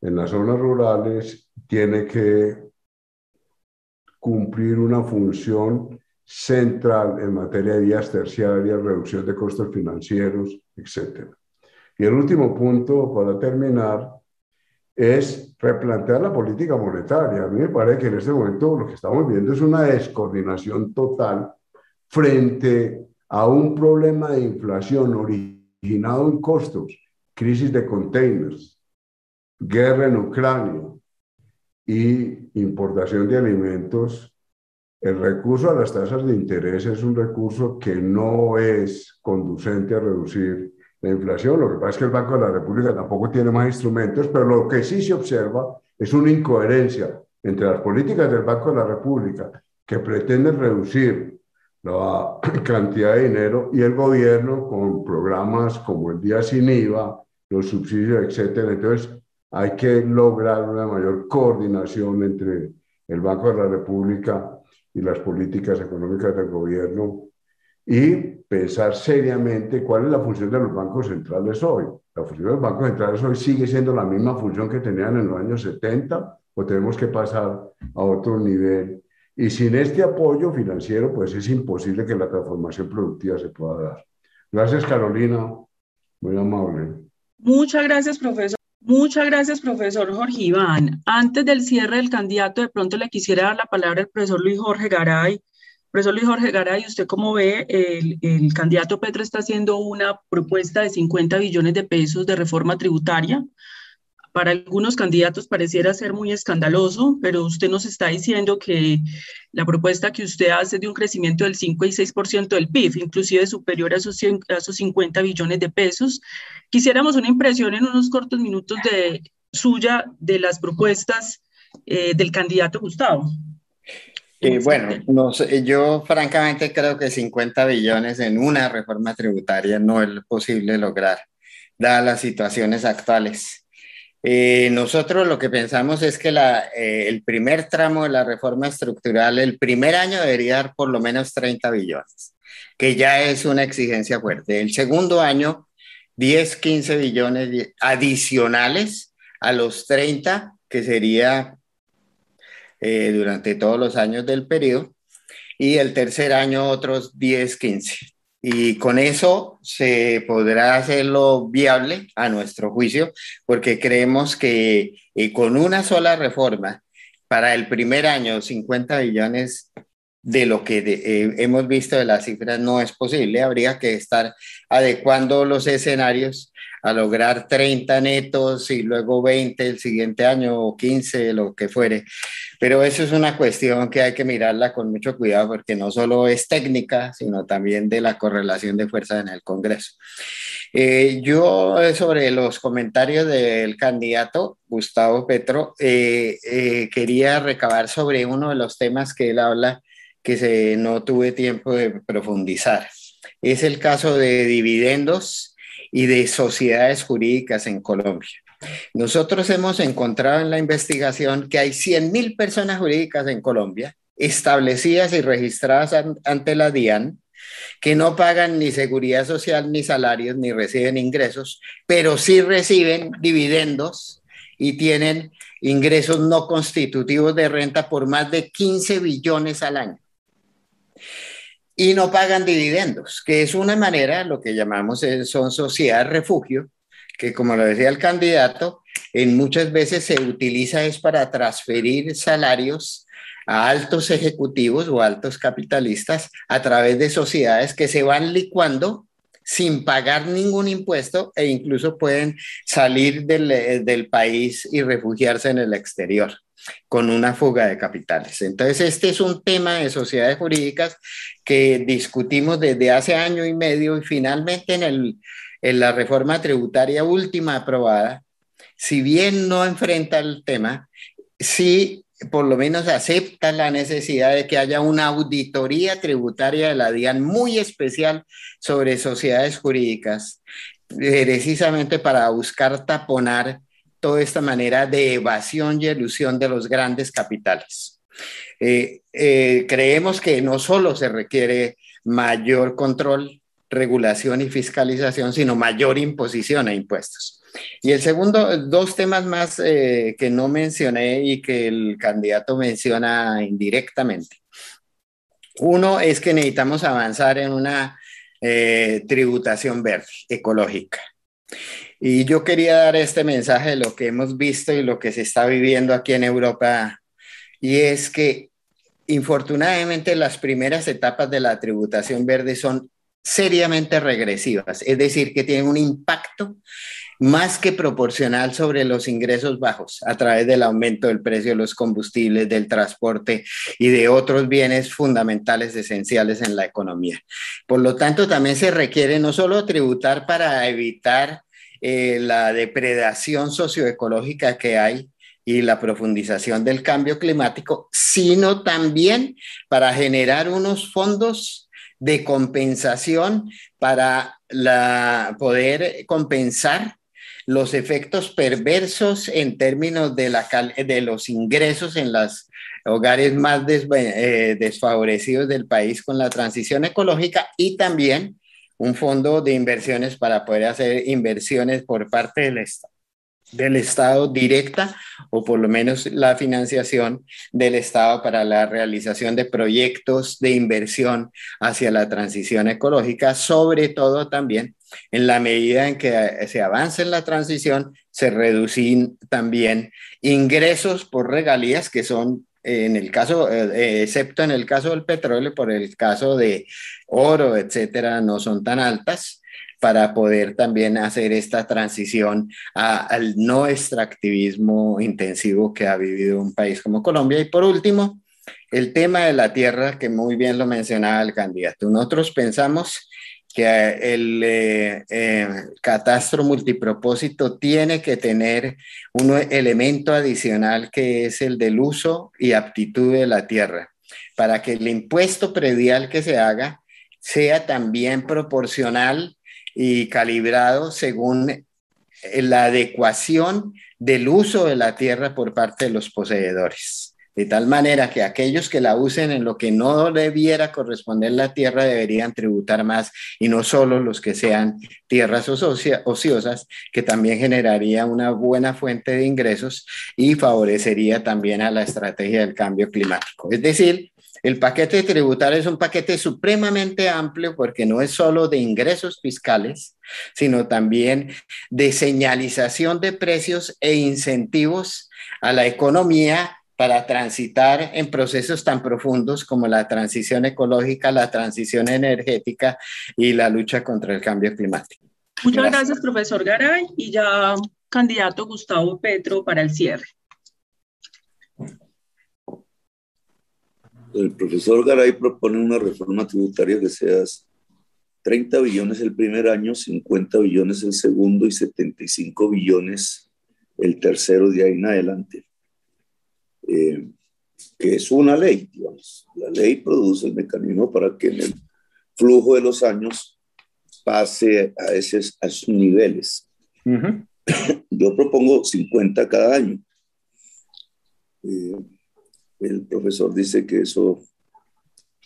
en las zonas rurales, tiene que cumplir una función central en materia de vías terciarias, reducción de costos financieros, etc. Y el último punto, para terminar, es replantear la política monetaria. A mí me parece que en este momento lo que estamos viendo es una descoordinación total frente a un problema de inflación originado en costos, crisis de containers, guerra en Ucrania y importación de alimentos, el recurso a las tasas de interés es un recurso que no es conducente a reducir la inflación. Lo que pasa es que el Banco de la República tampoco tiene más instrumentos, pero lo que sí se observa es una incoherencia entre las políticas del Banco de la República que pretenden reducir la <clears throat> cantidad de dinero y el gobierno con programas como el día sin IVA, los subsidios, etcétera. Entonces, hay que lograr una mayor coordinación entre el Banco de la República y las políticas económicas del gobierno y pensar seriamente cuál es la función de los bancos centrales hoy. La función de los bancos centrales hoy sigue siendo la misma función que tenían en los años 70 o tenemos que pasar a otro nivel. Y sin este apoyo financiero, pues es imposible que la transformación productiva se pueda dar. Gracias, Carolina. Muy amable. Muchas gracias, profesor. Muchas gracias, profesor Jorge Iván. Antes del cierre del candidato, de pronto le quisiera dar la palabra al profesor Luis Jorge Garay. Profesor Luis Jorge Garay, usted como ve, el, el candidato Petro está haciendo una propuesta de 50 billones de pesos de reforma tributaria para algunos candidatos pareciera ser muy escandaloso, pero usted nos está diciendo que la propuesta que usted hace de un crecimiento del 5 y 6% del PIB, inclusive superior a esos, a esos 50 billones de pesos. Quisiéramos una impresión en unos cortos minutos de suya de las propuestas eh, del candidato Gustavo. Eh, bueno, no sé, yo francamente creo que 50 billones en una reforma tributaria no es posible lograr, dadas las situaciones actuales. Eh, nosotros lo que pensamos es que eh, el primer tramo de la reforma estructural, el primer año debería dar por lo menos 30 billones, que ya es una exigencia fuerte. El segundo año, 10, 15 billones adicionales a los 30, que sería eh, durante todos los años del periodo. Y el tercer año, otros 10, 15 y con eso se podrá hacerlo viable a nuestro juicio, porque creemos que eh, con una sola reforma, para el primer año, 50 billones de lo que eh, hemos visto de las cifras no es posible. Habría que estar adecuando los escenarios a lograr 30 netos y luego 20 el siguiente año o 15, lo que fuere. Pero eso es una cuestión que hay que mirarla con mucho cuidado porque no solo es técnica, sino también de la correlación de fuerzas en el Congreso. Eh, yo eh, sobre los comentarios del candidato Gustavo Petro, eh, quería recabar sobre uno de los temas que él habla que se, no tuve tiempo de profundizar. Es el caso de dividendos y de sociedades jurídicas en Colombia. Nosotros hemos encontrado en la investigación que hay 100.000 personas jurídicas en Colombia establecidas y registradas ante la DIAN que no pagan ni seguridad social, ni salarios, ni reciben ingresos, pero sí reciben dividendos y tienen ingresos no constitutivos de renta por más de 15 billones al año. Y no pagan dividendos, que es una manera, lo que llamamos son sociedades refugio, que como lo decía el candidato, en muchas veces se utiliza es para transferir salarios a altos ejecutivos o altos capitalistas a través de sociedades que se van licuando sin pagar ningún impuesto e incluso pueden salir del, del país y refugiarse en el exterior con una fuga de capitales. Entonces, este es un tema de sociedades jurídicas que discutimos desde hace año y medio y finalmente en, el, en la reforma tributaria última aprobada, si bien no enfrenta el tema, sí por lo menos acepta la necesidad de que haya una auditoría tributaria de la DIAN muy especial sobre sociedades jurídicas, precisamente para buscar taponar toda esta manera de evasión y elusión de los grandes capitales. Eh, eh, creemos que no solo se requiere mayor control, regulación y fiscalización, sino mayor imposición a impuestos. Y el segundo, dos temas más eh, que no mencioné y que el candidato menciona indirectamente. Uno es que necesitamos avanzar en una tributación verde, ecológica. Y yo quería dar este mensaje de lo que hemos visto y lo que se está viviendo aquí en Europa, y es que infortunadamente las primeras etapas de la tributación verde son seriamente regresivas, es decir, que tienen un impacto más que proporcional sobre los ingresos bajos a través del aumento del precio de los combustibles, del transporte y de otros bienes fundamentales esenciales en la economía. Por lo tanto, también se requiere no solo tributar para evitar eh, la depredación socioecológica que hay y la profundización del cambio climático, sino también para generar unos fondos de compensación para la, poder compensar los efectos perversos en términos de, la, de los ingresos en los hogares más eh, desfavorecidos del país con la transición ecológica y también un fondo de inversiones para poder hacer inversiones por parte del Estado del Estado directa o por lo menos la financiación del Estado para la realización de proyectos de inversión hacia la transición ecológica, sobre todo también en la medida en que se avance en la transición, se reducen también ingresos por regalías que son en el caso, eh, excepto en el caso del petróleo, por el caso de oro, etcétera, no son tan altas para poder también hacer esta transición al no extractivismo intensivo que ha vivido un país como Colombia. Y por último, el tema de la tierra, que muy bien lo mencionaba el candidato. Nosotros pensamos que el eh, eh, catastro multipropósito tiene que tener un elemento adicional que es el del uso y aptitud de la tierra, para que el impuesto predial que se haga sea también proporcional y calibrado según la adecuación del uso de la tierra por parte de los poseedores. De tal manera que aquellos que la usen en lo que no debiera corresponder la tierra deberían tributar más y no solo los que sean tierras ociosas, que también generaría una buena fuente de ingresos y favorecería también a la estrategia del cambio climático. Es decir, el paquete tributario es un paquete supremamente amplio porque no es solo de ingresos fiscales, sino también de señalización de precios e incentivos a la economía para transitar en procesos tan profundos como la transición ecológica, la transición energética y la lucha contra el cambio climático. Muchas gracias, gracias profesor Garay. Y ya candidato Gustavo Petro para el cierre. El profesor Garay propone una reforma tributaria que sea 30 billones el primer año, 50 billones el segundo y 75 billones el tercero de ahí en adelante. Eh, que es una ley, digamos. La ley produce el mecanismo para que en el flujo de los años pase a, esos, a esos niveles. Yo propongo 50 cada año. Eh, el profesor dice que eso,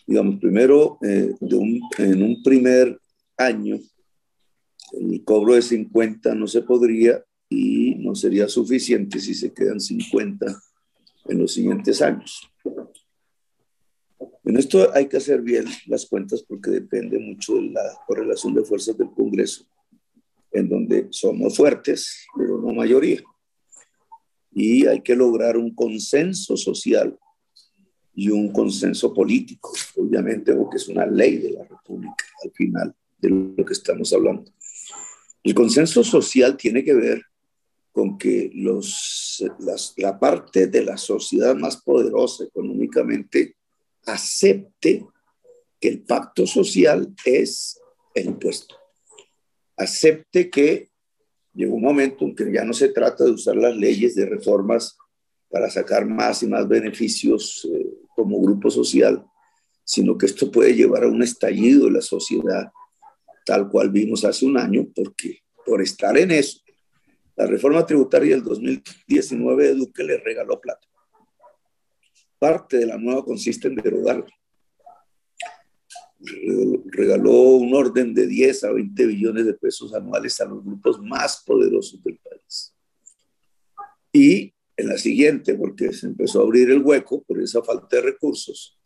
digamos, primero, eh, en un primer año, el cobro de 50 no se podría y no sería suficiente si se quedan 50 en los siguientes años. En esto hay que hacer bien las cuentas porque depende mucho de la correlación de fuerzas del Congreso, en donde somos fuertes, pero no mayoría y hay que lograr un consenso social y un consenso político, obviamente, porque es una ley de la República al final de lo que estamos hablando. El consenso social tiene que ver con que los, la parte de la sociedad más poderosa económicamente acepte que el pacto social es el impuesto. Acepte que llegó un momento en que ya no se trata de usar las leyes de reformas para sacar más y más beneficios eh, como grupo social, sino que esto puede llevar a un estallido de la sociedad, tal cual vimos hace un año, porque por estar en eso, la reforma tributaria del 2019 de Duque le regaló plata. Parte de la nueva consiste en derogarla regaló un orden de 10 a 20 billones de pesos anuales a los grupos más poderosos del país. Y en la siguiente, porque se empezó a abrir el hueco por esa falta de recursos,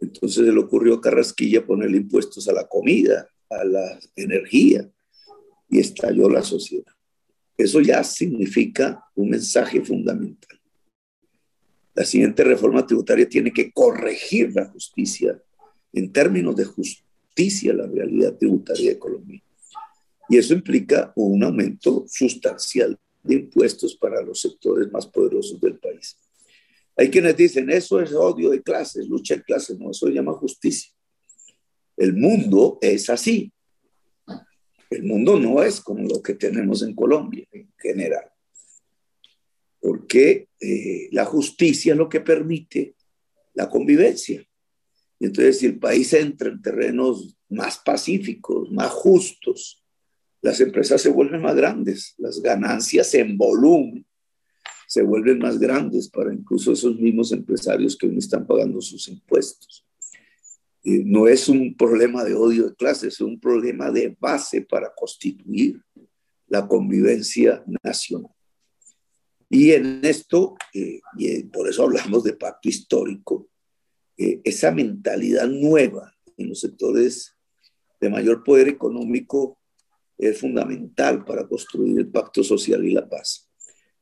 entonces se le ocurrió a Carrasquilla ponerle impuestos a la comida, a la energía, y estalló la sociedad. Eso ya significa un mensaje fundamental. la siguiente reforma tributaria tiene que corregir la justicia en términos de justicia, la realidad tributaria de Colombia. Y eso implica un aumento sustancial de impuestos para los sectores más poderosos del país. Hay quienes dicen, eso es odio de clases, lucha de clases, no, eso se llama justicia. El mundo es así. El mundo no es como lo que tenemos en Colombia en general, porque eh, la justicia es lo que permite la convivencia. Entonces, si el país entra en terrenos más pacíficos, más justos, las empresas se vuelven más grandes, las ganancias en volumen se vuelven más grandes para incluso esos mismos empresarios que hoy están pagando sus impuestos. Eh, no es un problema de odio de clases, es un problema de base para constituir la convivencia nacional. Y en esto, eh, y por eso hablamos de pacto histórico, eh, esa mentalidad nueva en los sectores de mayor poder económico es fundamental para construir el pacto social y la paz.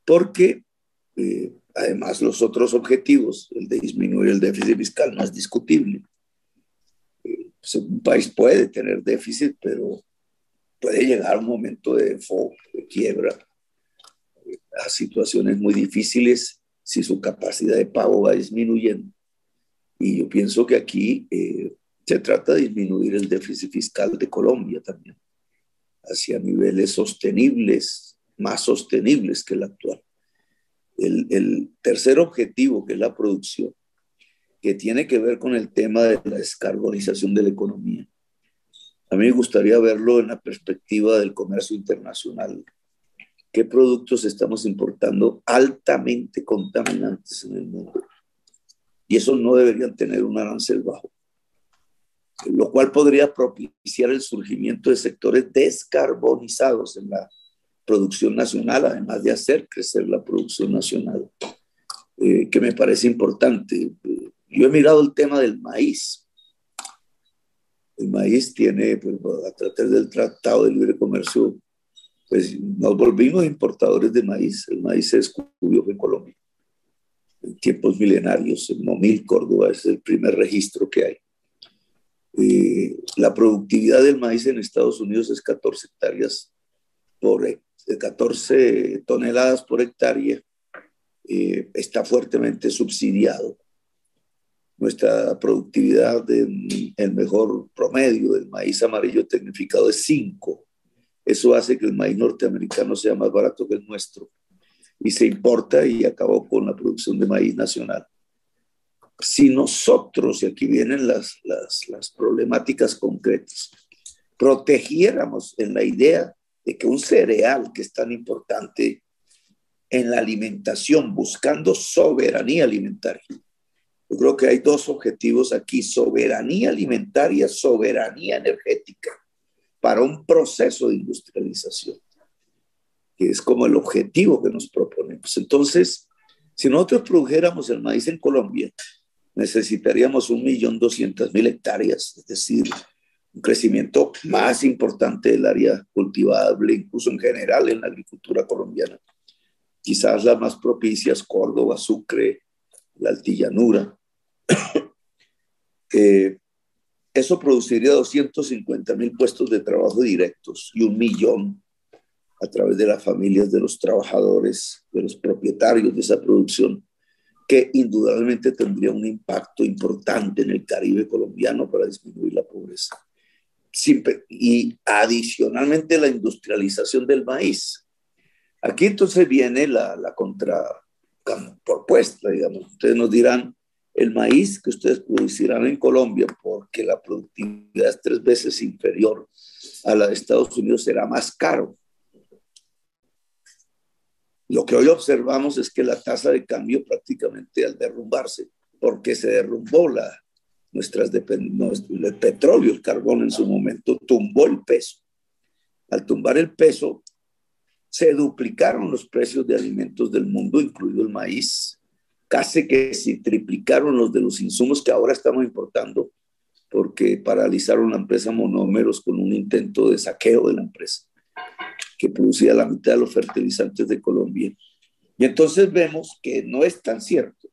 Porque eh, además los otros objetivos, el de disminuir el déficit fiscal, no es discutible. Eh, pues, un país puede tener déficit, pero puede llegar a un momento de, de quiebra, a situaciones muy difíciles si su capacidad de pago va disminuyendo. Y yo pienso que aquí eh, se trata de disminuir el déficit fiscal de Colombia también hacia niveles sostenibles, más sostenibles que el actual. El, el, tercer objetivo, que es la producción, que tiene que ver con el tema de la descarbonización de la economía. A mí me gustaría verlo en la perspectiva del comercio internacional. ¿Qué productos estamos importando altamente contaminantes en el mundo? Y esos no deberían tener un arancel bajo lo cual podría propiciar el surgimiento de sectores descarbonizados en la producción nacional, además de hacer crecer la producción nacional, eh, que me parece importante. Yo he mirado el tema del maíz. El maíz tiene, pues, a través del Tratado de Libre Comercio, pues nos volvimos importadores de maíz. El maíz se descubrió en Colombia. Tiempos milenarios, en Momil, Córdoba, es el primer registro que hay eh, la productividad del maíz en Estados Unidos es 14 hectáreas por 14 toneladas por hectárea. Eh, está fuertemente subsidiado. Nuestra productividad en el mejor promedio del maíz amarillo tecnificado es 5. Eso hace que el maíz norteamericano sea más barato que el nuestro y se importa y acabó con la producción de maíz nacional si nosotros, y aquí vienen las, las, problemáticas concretas, protegiéramos en la idea de que un cereal que es tan importante en la alimentación, buscando soberanía alimentaria. Yo creo que hay dos objetivos aquí, soberanía alimentaria, soberanía energética, para un proceso de industrialización, que es como el objetivo que nos proponemos. Entonces, si nosotros produjéramos el maíz en Colombia, necesitaríamos 1.200.000 hectáreas, es decir, un crecimiento más importante del área cultivable, incluso en general en la agricultura colombiana. Quizás las más propicias, Córdoba, Sucre, la altillanura. <coughs> eh, eso produciría 250 mil puestos de trabajo directos y un millón a través de las familias de los trabajadores, de los propietarios de esa producción que indudablemente tendría un impacto importante en el Caribe colombiano para disminuir la pobreza. y adicionalmente la industrialización del maíz. Aquí entonces viene la, la contrapropuesta, digamos. Ustedes nos dirán, el maíz que ustedes producirán en Colombia, porque la productividad es tres veces inferior a la de Estados Unidos, será más caro. Lo que hoy observamos es que la tasa de cambio prácticamente al derrumbarse, porque se derrumbó la, nuestras el petróleo, el carbón en su momento, tumbó el peso. Al tumbar el peso, se duplicaron los precios de alimentos del mundo, incluido el maíz, casi que se triplicaron los de los insumos que ahora estamos importando, porque paralizaron la empresa Monómeros con un intento de saqueo de la empresa que producía la mitad de los fertilizantes de Colombia. Y entonces vemos que no es tan cierto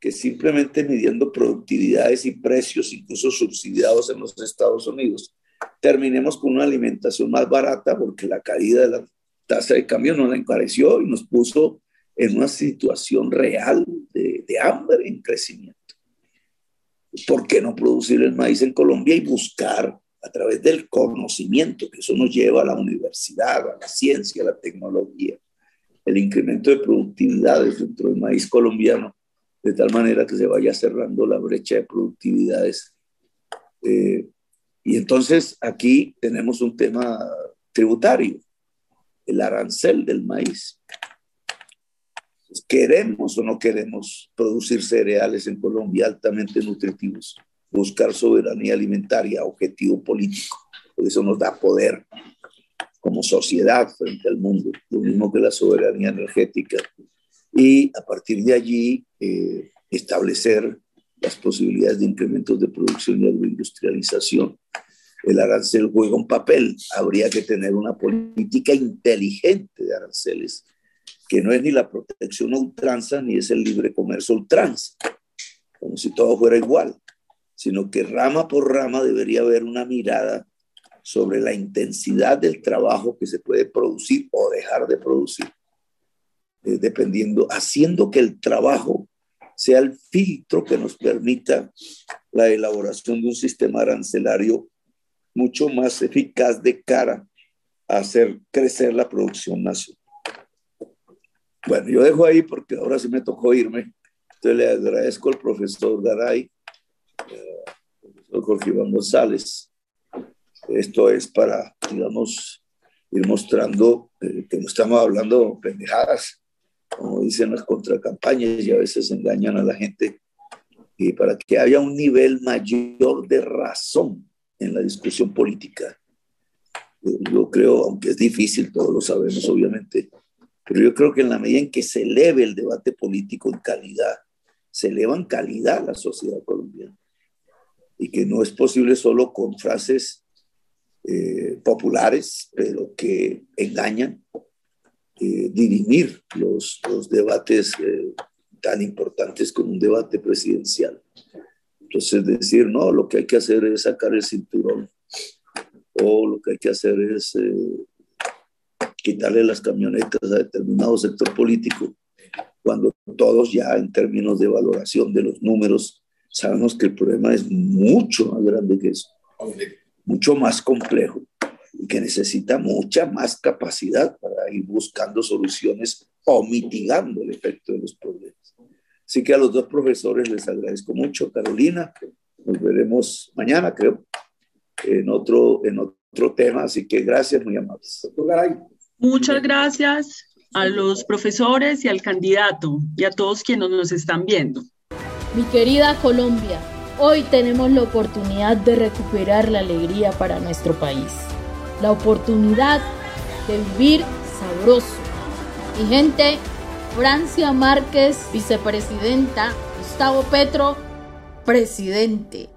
que simplemente midiendo productividades y precios, incluso subsidiados en los Estados Unidos, terminemos con una alimentación más barata porque la caída de la tasa de cambio nos la encareció y nos puso en una situación real de, de hambre en crecimiento. ¿Por qué no producir el maíz en Colombia y buscar a través del conocimiento, que eso nos lleva a la universidad, a la ciencia, a la tecnología, el incremento de productividades dentro del maíz colombiano, de tal manera que se vaya cerrando la brecha de productividades. Eh, y entonces aquí tenemos un tema tributario, el arancel del maíz. ¿Queremos o no queremos producir cereales en Colombia altamente nutritivos? Buscar soberanía alimentaria, objetivo político, porque eso nos da poder como sociedad frente al mundo, lo mismo que la soberanía energética. Y a partir de allí eh, establecer las posibilidades de incrementos de producción y agroindustrialización. El arancel juega un papel. Habría que tener una política inteligente de aranceles, que no es ni la protección a ultranza ni es el libre comercio ultranza, como si todo fuera igual sino que rama por rama debería haber una mirada sobre la intensidad del trabajo que se puede producir o dejar de producir, eh, dependiendo, haciendo que el trabajo sea el filtro que nos permita la elaboración de un sistema arancelario mucho más eficaz de cara a hacer crecer la producción nacional. Bueno, yo dejo ahí porque ahora sí me tocó irme. Entonces le agradezco al profesor Garay Jorge Iván González. Esto es para, digamos, ir mostrando eh, que no estamos hablando pendejadas, como dicen las contracampañas y a veces engañan a la gente, y para que haya un nivel mayor de razón en la discusión política. Eh, yo creo, aunque es difícil, todos lo sabemos obviamente, pero yo creo que en la medida en que se eleve el debate político en calidad, se eleva en calidad la sociedad colombiana y que no es posible solo con frases eh, populares, pero que engañan, eh, dirimir los, los debates eh, tan importantes como un debate presidencial. Entonces decir, no, lo que hay que hacer es sacar el cinturón, o lo que hay que hacer es quitarle las camionetas a determinado sector político, cuando todos ya en términos de valoración de los números sabemos que el problema es mucho más grande que eso, mucho más complejo y que necesita mucha más capacidad para ir buscando soluciones o mitigando el efecto de los problemas. Así que a los dos profesores les agradezco mucho. Carolina, nos veremos mañana, creo, en otro, en otro tema. Así que gracias, muy amables. Muchas gracias a los profesores y al candidato y a todos quienes nos están viendo. Mi querida Colombia, hoy tenemos la oportunidad de recuperar la alegría para nuestro país. La oportunidad de vivir sabroso. Y gente, Francia Márquez, vicepresidenta, Gustavo Petro, presidente.